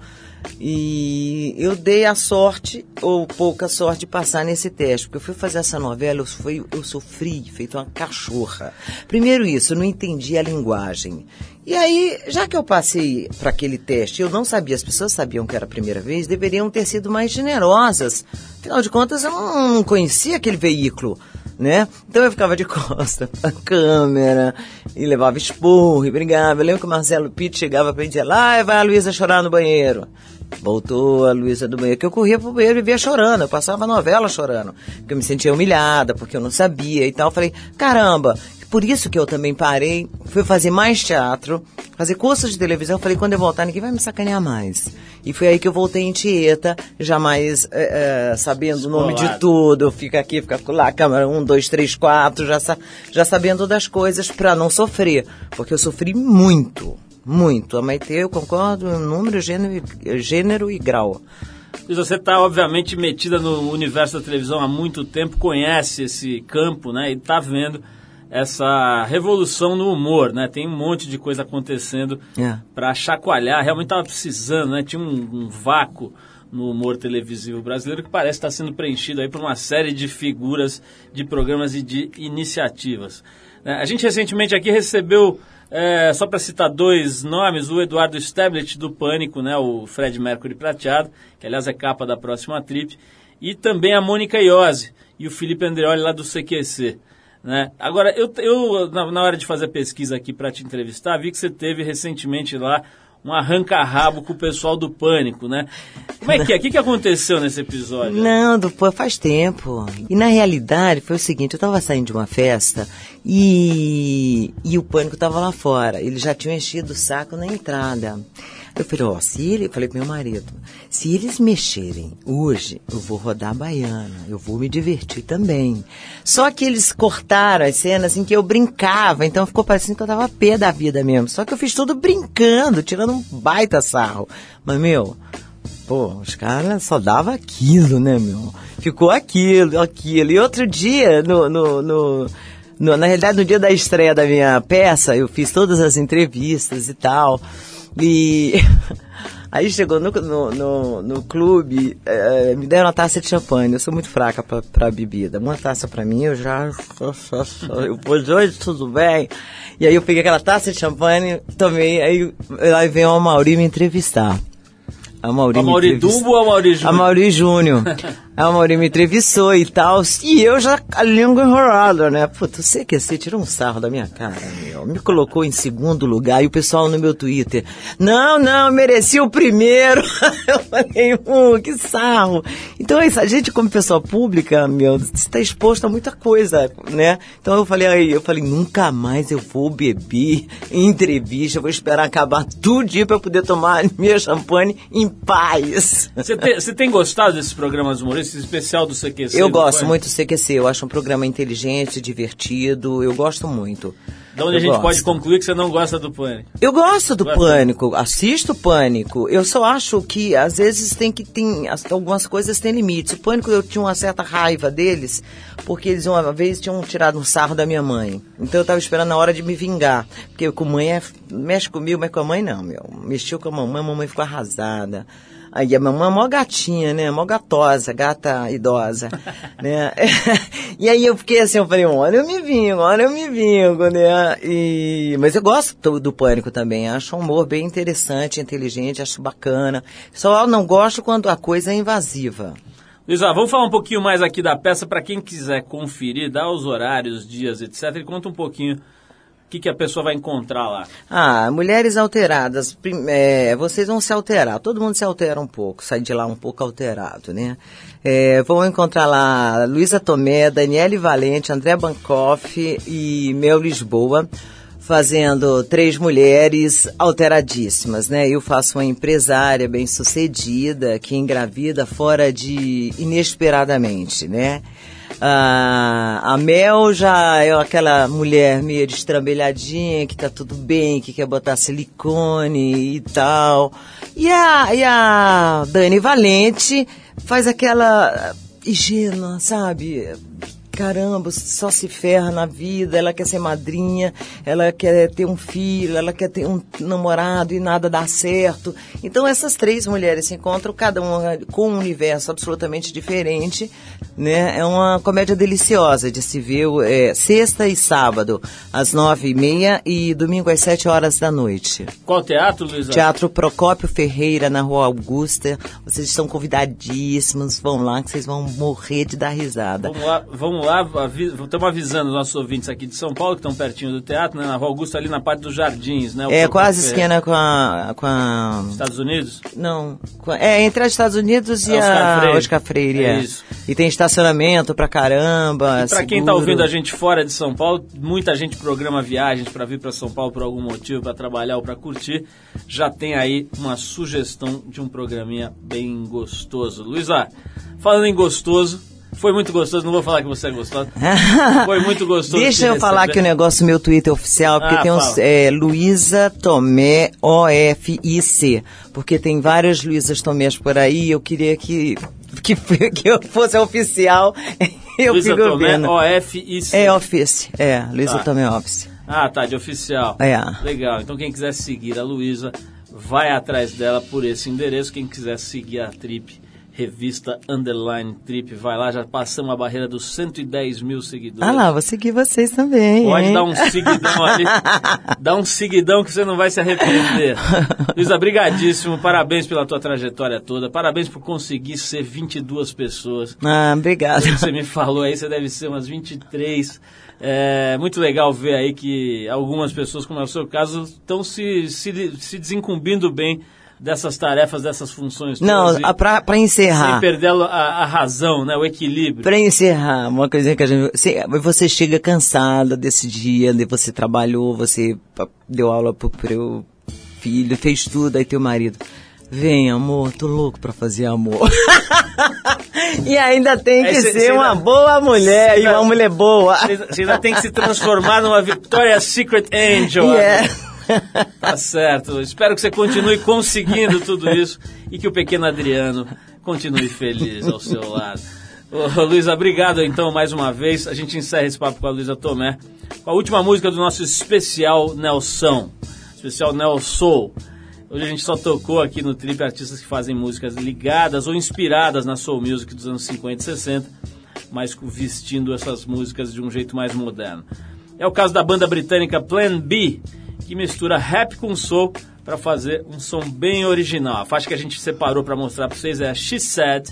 E eu dei a sorte, ou pouca sorte, de passar nesse teste, porque eu fui fazer essa novela, eu, fui, eu sofri, feito uma cachorra. Primeiro isso, eu não entendi a linguagem. E aí, já que eu passei para aquele teste, eu não sabia, as pessoas sabiam que era a primeira vez, deveriam ter sido mais generosas. Afinal de contas, eu não, conhecia aquele veículo, né? Então eu ficava de costa pra câmera, e levava esporro, e brigava. Eu lembro que o Marcelo Pitt chegava pra mim e lá vai a Luísa chorar no banheiro. Voltou a Luísa do banheiro, que eu corria pro banheiro e via chorando, eu passava a novela chorando, porque eu me sentia humilhada, porque eu não sabia e tal. Eu falei, caramba, por isso que eu também parei, fui fazer mais teatro, fazer cursos de televisão. Falei, quando eu voltar, ninguém vai me sacanear mais. E foi aí que eu voltei em Tieta, já mais é, é, sabendo o nome de tudo. Eu fico aqui, fico lá, câmera um, dois, três, quatro, já, sa- já sabendo das coisas pra não sofrer. Porque eu sofri muito, muito. A Maite, eu concordo, número, gênero, e- gênero e grau. Luiz, Você está obviamente metida no universo da televisão há muito tempo, conhece esse campo, né? E está vendo essa revolução no humor, né? Tem um monte de coisa acontecendo É. para chacoalhar. Realmente estava precisando, né? Tinha um, um vácuo no humor televisivo brasileiro que parece estar sendo preenchido aí por uma série de figuras, de programas e de iniciativas. né? A gente recentemente aqui recebeu, é, só para citar dois nomes, o Eduardo Stablet do Pânico, né? O Fred Mercury Prateado, que aliás é capa da próxima trip, e também a Mônica Iose e o Felipe Andreoli lá do CQC. Né? Agora, eu, eu na, na hora de fazer a pesquisa aqui para te entrevistar, vi que você teve recentemente lá um arranca-rabo com o pessoal do Pânico, né? Como é que é? O que, que aconteceu nesse episódio? Não, do- pô, faz tempo. E na realidade foi o seguinte, eu tava saindo de uma festa e, e o pânico tava lá fora. Eles já tinham enchido o saco na entrada. Eu falei, ó, se ele, falei pro meu marido, se eles mexerem hoje, eu vou rodar a baiana, eu vou me divertir também. Só que eles cortaram as cenas em que eu brincava, então ficou parecendo que eu tava pé da vida mesmo. Só que eu fiz tudo brincando, tirando um baita sarro. Mas, meu, Pô, os caras só dava aquilo, né, meu? Ficou aquilo, aquilo. E outro dia, no, no, no, no- na realidade, no dia da estreia da minha peça, eu fiz todas as entrevistas e tal. E aí chegou no, no, no, no clube, eh, me deram uma taça de champanhe. Eu sou muito fraca pra, pra bebida. Uma taça pra mim, eu já. Eu pus hoje, tudo bem. E aí eu peguei aquela taça de champanhe, tomei, aí, aí veio o Mauri me entrevistar. A Mauri, A Mauri Dumbo ou a Mauri Júnior? A Mauri Júnior. a Mauri me entrevistou e tal. E eu já a língua enrolada, né? Puta, o CQC tirou um sarro da minha cara, meu. Me colocou em segundo lugar. E o pessoal no meu Twitter. Não, não, mereci o primeiro. eu falei, uh, que sarro. Então, é isso, a gente, como pessoa pública, meu, está exposto a muita coisa, né? Então eu falei, aí, eu falei, nunca mais eu vou beber em entrevista. Eu vou esperar acabar tudo eu poder tomar minha champanhe em paz. Você tem, você tem gostado desses programas humorísticos, esse especial do CQC? Eu gosto foi? muito do CQC, eu acho um programa inteligente, divertido, eu gosto muito. Da onde Eu a gente gosto. pode concluir que você não gosta do Pânico. Eu gosto do? Pânico, assisto Pânico. Eu só acho que às vezes tem que tem as- algumas coisas têm limites. O Pânico eu tinha uma certa raiva deles porque eles uma vez tinham tirado um sarro da minha mãe. Então eu tava esperando a hora de me vingar, porque com mãe é mexe comigo, mas com a mãe não, meu. Mexeu com a mamãe, a mamãe ficou arrasada. Aí a mamãe é mó gatinha, né? Mó gatosa, gata idosa, né? e aí eu fiquei assim, eu falei, olha eu me vingo, olha eu me vingo, né? E... Mas eu gosto do, do Pânico também, acho um humor bem interessante, inteligente, acho bacana. Só não gosto quando a coisa é invasiva. Luísa, vamos falar um pouquinho mais aqui da peça para quem quiser conferir, dar os horários, dias, etc. E conta um pouquinho que, que a pessoa vai encontrar lá. Ah, mulheres alteradas, é, vocês vão se alterar, todo mundo se altera um pouco, sai de lá um pouco alterado, né? É, vão encontrar lá Luísa Tomé, Daniele Valente, André Bancoff e Mel Lisboa, fazendo três mulheres alteradíssimas, né? Eu faço uma empresária bem sucedida que engravida fora de inesperadamente, né? Ah, a Mel já é aquela mulher meio destrambelhadinha, que tá tudo bem, que quer botar silicone e tal. E a, e a Dani Valente faz aquela ingênua, sabe? Caramba, só se ferra na vida, ela quer ser madrinha, ela quer ter um filho, ela quer ter um namorado e nada dá certo. Então essas três mulheres se encontram, cada uma com um universo absolutamente diferente, né? É uma comédia deliciosa de se ver é, sexta e sábado, às nove e meia e domingo às sete horas da noite. Qual teatro, Luísa? Teatro Procópio Ferreira, na Rua Augusta. Vocês estão convidadíssimos, vão lá que vocês vão morrer de dar risada. Vamos lá, vamos lá, avi- estamos avisando os nossos ouvintes aqui de São Paulo, que estão pertinho do teatro, né, na Rua Augusta, ali na parte dos jardins, né? o É quase Ferreira. esquina com a, com a... Estados Unidos? Não, é entre os Estados Unidos e É, Oscar a Freire. Oscar Freire. É É isso. E tem estacionamento pra caramba. E pra quem tá ouvindo a gente fora de São Paulo, muita gente programa viagens para vir para São Paulo por algum motivo, para trabalhar ou para curtir. Já tem aí uma sugestão de um programinha bem gostoso. Luísa, falando em gostoso, foi muito gostoso, não vou falar que você é gostosa. Foi muito gostoso. Deixa eu falar aqui o negócio meu Twitter oficial, porque Ah, tem uns é, Luísa Tomé OFIC, porque tem várias Luísas Tomés por aí, eu queria que que, que eu fosse oficial. Eu Luísa Tomé. OFIC. É Office, é, Luísa Tá. Tomé Office. Ah, tá, de oficial. É. Legal. Então quem quiser seguir a Luísa, vai atrás dela por esse endereço. Quem quiser seguir a Trip, revista Underline Trip, vai lá. Já passamos a barreira dos 110 mil seguidores. Ah lá, vou seguir vocês também. Pode hein? dar um seguidão ali. Dá um seguidão que você não vai se arrepender. Luísa, brigadíssimo. Parabéns pela tua trajetória toda. Parabéns por conseguir ser 22 pessoas. Ah, obrigado. Você me falou aí, você deve ser umas 23. É muito legal ver aí que algumas pessoas, como é o seu caso, estão se, se, se desincumbindo bem dessas tarefas, dessas funções. Não, todas e- a- pra, pra sem encerrar. perder a, a razão, né, o equilíbrio. Pra encerrar, uma coisinha que a gente. Você, você chega cansada desse dia, você trabalhou, você deu aula pro, pro filho, fez tudo, aí teu marido. Vem, amor, tô louco pra fazer amor. e ainda tem que cê- ser cê uma ainda- boa mulher e uma mulher boa. Você ainda tem que se transformar numa Victoria's Secret Angel. Yeah. Tá certo. Espero que você continue conseguindo tudo isso e que o pequeno Adriano continue feliz ao seu lado. Ô, Luísa, obrigado então mais uma vez. A gente encerra esse papo com a Luísa Tomé com a última música do nosso especial Nelson. Especial Nelson. Hoje a gente só tocou aqui no Trip artistas que fazem músicas ligadas ou inspiradas na soul music dos anos 50 e 60, mas vestindo essas músicas de um jeito mais moderno. É o caso da banda britânica Plan B, que mistura rap com soul para fazer um som bem original. A faixa que a gente separou para mostrar para vocês é a She Said,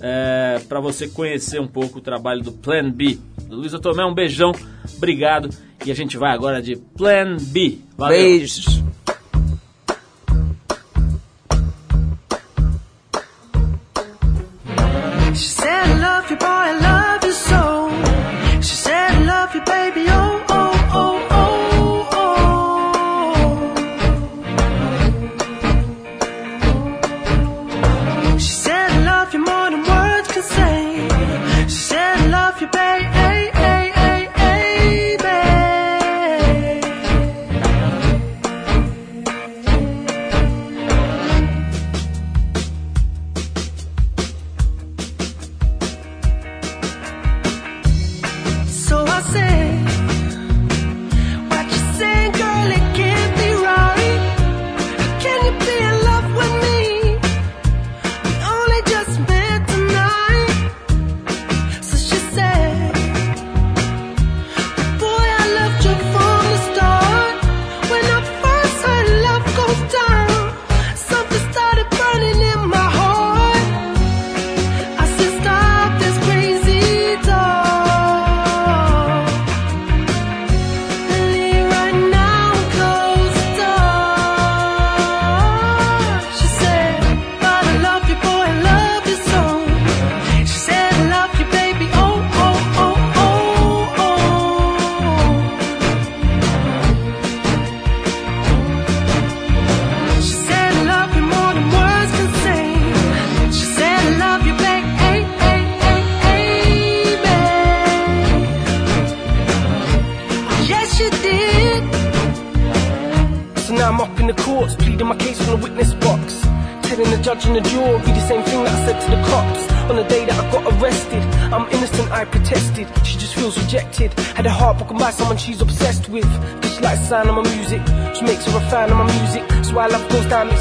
é, para você conhecer um pouco o trabalho do Plan B. Luísa Tomé, um beijão, obrigado. E a gente vai agora de Plan B. Valeu. Beijos.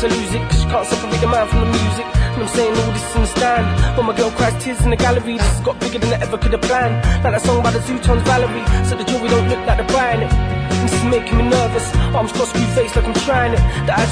Her lose it. Cause she can't separate the man from the music. And I'm saying all this in the stand. When my girl cries tears in the gallery, this has got bigger than I ever could have planned. Like that song by the Zootons Valerie. So the jury don't look like buying it. This is making me nervous. Arms crossed, screw face like I'm trying it. The eyes